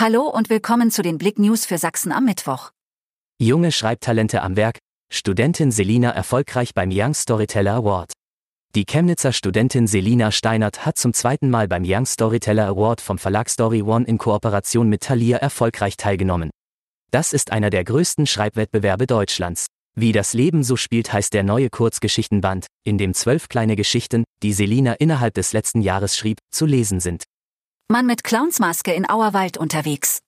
Hallo und willkommen zu den Blick News für Sachsen am Mittwoch. Junge Schreibtalente am Werk, Studentin Selina erfolgreich beim Young Storyteller Award. Die Chemnitzer Studentin Selina Steinert hat zum zweiten Mal beim Young Storyteller Award vom Verlag Story One in Kooperation mit Thalia erfolgreich teilgenommen. Das ist einer der größten Schreibwettbewerbe Deutschlands. Wie das Leben so spielt heißt der neue Kurzgeschichtenband, in dem zwölf kleine Geschichten, die Selina innerhalb des letzten Jahres schrieb, zu lesen sind. Mann mit Clownsmaske in Auerwald unterwegs.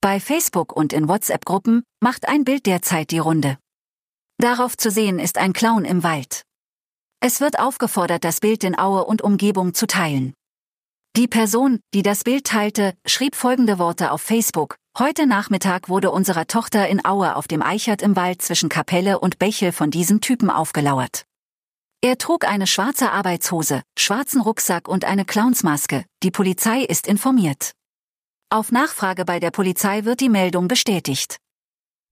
Bei Facebook und in WhatsApp-Gruppen macht ein Bild derzeit die Runde. Darauf zu sehen ist ein Clown im Wald. Es wird aufgefordert, das Bild in Aue und Umgebung zu teilen. Die Person, die das Bild teilte, schrieb folgende Worte auf Facebook. Heute Nachmittag wurde unserer Tochter in Aue auf dem Eichert im Wald zwischen Kapelle und Bächel von diesem Typen aufgelauert. Er trug eine schwarze Arbeitshose, schwarzen Rucksack und eine Clownsmaske. Die Polizei ist informiert. Auf Nachfrage bei der Polizei wird die Meldung bestätigt.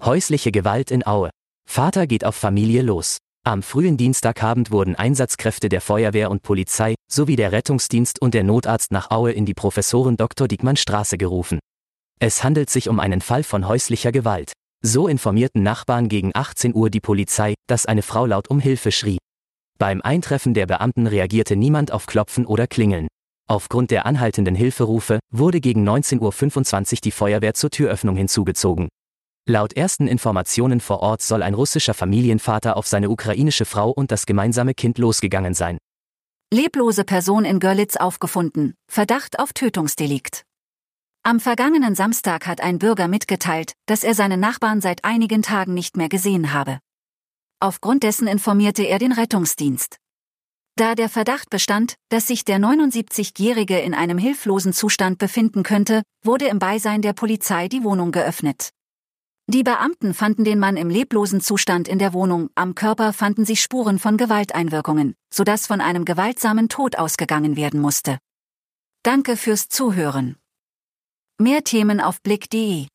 Häusliche Gewalt in Aue. Vater geht auf Familie los. Am frühen Dienstagabend wurden Einsatzkräfte der Feuerwehr und Polizei sowie der Rettungsdienst und der Notarzt nach Aue in die Professoren Dr. Diekmann Straße gerufen. Es handelt sich um einen Fall von häuslicher Gewalt. So informierten Nachbarn gegen 18 Uhr die Polizei, dass eine Frau laut um Hilfe schrie. Beim Eintreffen der Beamten reagierte niemand auf Klopfen oder Klingeln. Aufgrund der anhaltenden Hilferufe wurde gegen 19.25 Uhr die Feuerwehr zur Türöffnung hinzugezogen. Laut ersten Informationen vor Ort soll ein russischer Familienvater auf seine ukrainische Frau und das gemeinsame Kind losgegangen sein. Leblose Person in Görlitz aufgefunden, Verdacht auf Tötungsdelikt. Am vergangenen Samstag hat ein Bürger mitgeteilt, dass er seinen Nachbarn seit einigen Tagen nicht mehr gesehen habe. Aufgrund dessen informierte er den Rettungsdienst. Da der Verdacht bestand, dass sich der 79-Jährige in einem hilflosen Zustand befinden könnte, wurde im Beisein der Polizei die Wohnung geöffnet. Die Beamten fanden den Mann im leblosen Zustand in der Wohnung, am Körper fanden sich Spuren von Gewalteinwirkungen, sodass von einem gewaltsamen Tod ausgegangen werden musste. Danke fürs Zuhören. Mehr Themen auf blick.de